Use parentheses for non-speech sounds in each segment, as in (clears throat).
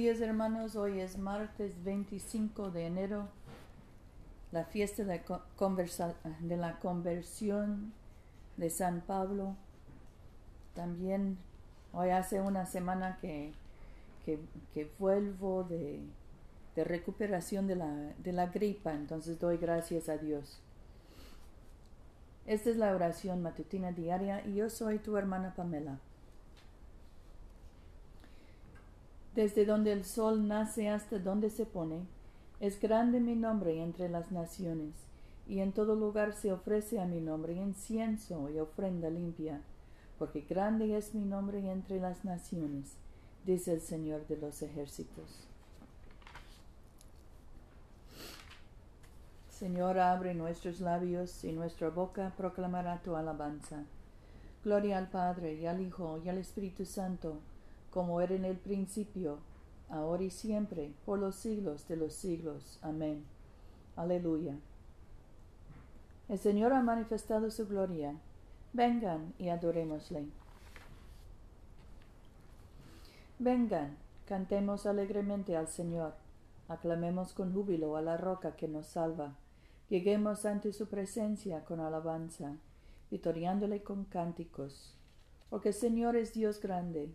días hermanos, hoy es martes 25 de enero, la fiesta de, de la conversión de San Pablo. También hoy hace una semana que, que, vuelvo de, de recuperación de la, de la gripa, entonces doy gracias a Dios. Esta es la oración matutina diaria y yo soy tu hermana Pamela. Desde donde el sol nace hasta donde se pone, es grande mi nombre entre las naciones, y en todo lugar se ofrece a mi nombre incienso y ofrenda limpia, porque grande es mi nombre entre las naciones, dice el Señor de los ejércitos. Señor, abre nuestros labios y nuestra boca proclamará tu alabanza. Gloria al Padre y al Hijo y al Espíritu Santo como era en el principio, ahora y siempre, por los siglos de los siglos. Amén. Aleluya. El Señor ha manifestado su gloria. Vengan y adorémosle. Vengan, cantemos alegremente al Señor, aclamemos con júbilo a la roca que nos salva, lleguemos ante su presencia con alabanza, vitoriándole con cánticos, porque el Señor es Dios grande,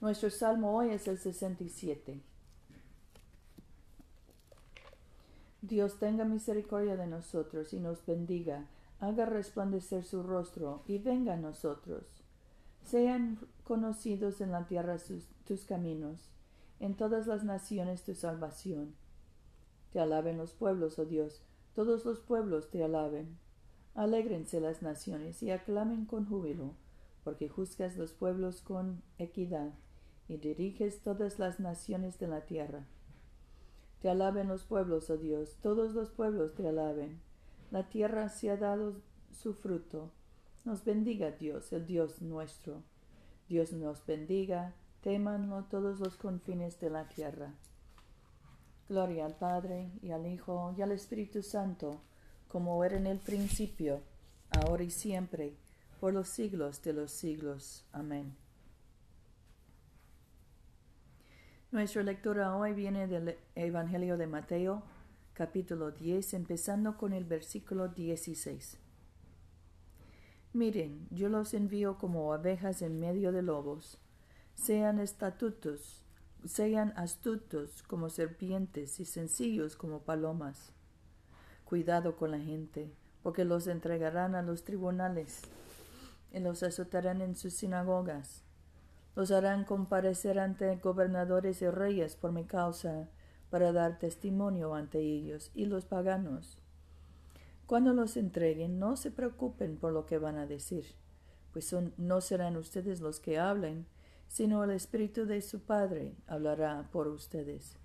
Nuestro salmo hoy es el 67. Dios tenga misericordia de nosotros y nos bendiga, haga resplandecer su rostro y venga a nosotros. Sean conocidos en la tierra tus caminos, en todas las naciones tu salvación. Te alaben los pueblos, oh Dios, todos los pueblos te alaben. Alégrense las naciones y aclamen con júbilo, porque juzgas los pueblos con equidad y diriges todas las naciones de la tierra. Te alaben los pueblos, oh Dios, todos los pueblos te alaben. La tierra se ha dado su fruto. Nos bendiga Dios, el Dios nuestro. Dios nos bendiga, témanlo todos los confines de la tierra. Gloria al Padre, y al Hijo, y al Espíritu Santo, como era en el principio, ahora y siempre, por los siglos de los siglos. Amén. Nuestra lectura hoy viene del Evangelio de Mateo, capítulo 10, empezando con el versículo 16. Miren, yo los envío como abejas en medio de lobos. Sean estatutos, sean astutos como serpientes y sencillos como palomas. Cuidado con la gente, porque los entregarán a los tribunales y los azotarán en sus sinagogas los harán comparecer ante gobernadores y reyes por mi causa, para dar testimonio ante ellos y los paganos. Cuando los entreguen, no se preocupen por lo que van a decir, pues no serán ustedes los que hablen, sino el Espíritu de su Padre hablará por ustedes.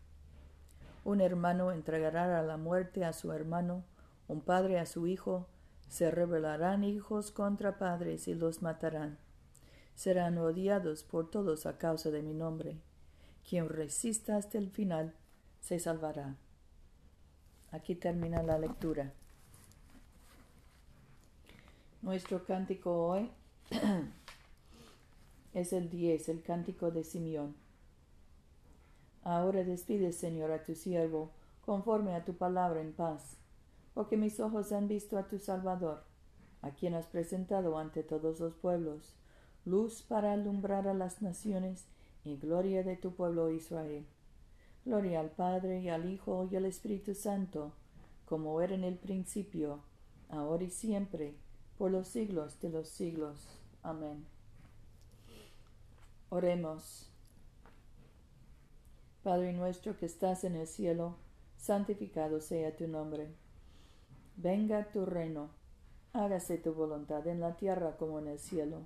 Un hermano entregará a la muerte a su hermano, un padre a su hijo, se rebelarán hijos contra padres y los matarán serán odiados por todos a causa de mi nombre. Quien resista hasta el final se salvará. Aquí termina la lectura. Nuestro cántico hoy (clears throat) es el 10, el cántico de Simeón. Ahora despide, Señor, a tu siervo, conforme a tu palabra en paz, porque mis ojos han visto a tu Salvador, a quien has presentado ante todos los pueblos luz para alumbrar a las naciones y gloria de tu pueblo Israel. Gloria al Padre y al Hijo y al Espíritu Santo, como era en el principio, ahora y siempre, por los siglos de los siglos. Amén. Oremos. Padre nuestro que estás en el cielo, santificado sea tu nombre. Venga tu reino, hágase tu voluntad en la tierra como en el cielo.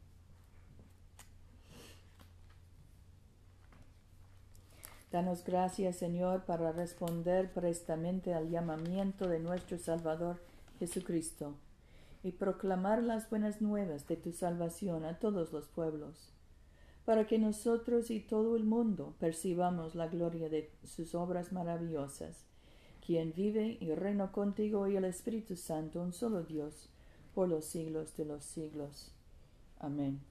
Danos gracias, Señor, para responder prestamente al llamamiento de nuestro Salvador Jesucristo y proclamar las buenas nuevas de tu salvación a todos los pueblos, para que nosotros y todo el mundo percibamos la gloria de sus obras maravillosas, quien vive y reina contigo y el Espíritu Santo, un solo Dios, por los siglos de los siglos. Amén.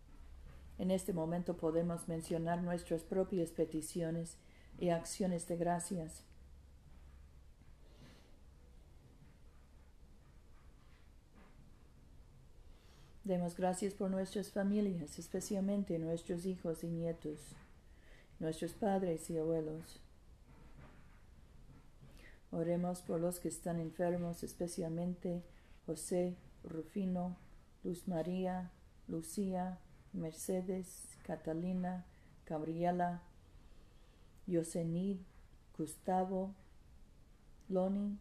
En este momento podemos mencionar nuestras propias peticiones y acciones de gracias. Demos gracias por nuestras familias, especialmente nuestros hijos y nietos, nuestros padres y abuelos. Oremos por los que están enfermos, especialmente José, Rufino, Luz María, Lucía, Mercedes, Catalina, Gabriela, Yosenid, Gustavo, Loni,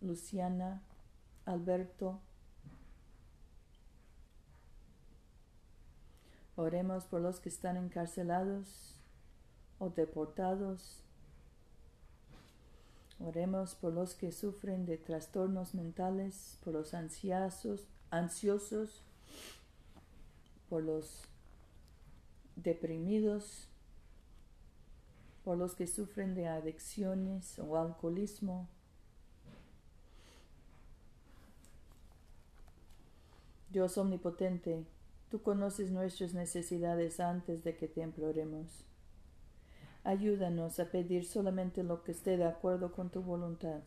Luciana, Alberto. Oremos por los que están encarcelados o deportados. Oremos por los que sufren de trastornos mentales, por los ansiosos, ansiosos por los deprimidos, por los que sufren de adicciones o alcoholismo. Dios omnipotente, tú conoces nuestras necesidades antes de que te imploremos. Ayúdanos a pedir solamente lo que esté de acuerdo con tu voluntad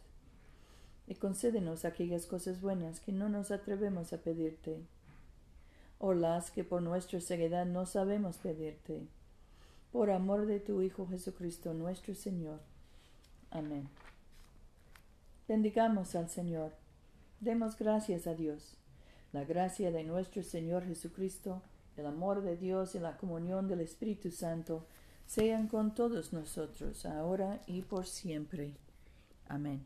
y concédenos aquellas cosas buenas que no nos atrevemos a pedirte o las que por nuestra ceguedad no sabemos pedirte. Por amor de tu Hijo Jesucristo nuestro Señor. Amén. Bendigamos al Señor. Demos gracias a Dios. La gracia de nuestro Señor Jesucristo, el amor de Dios y la comunión del Espíritu Santo sean con todos nosotros, ahora y por siempre. Amén.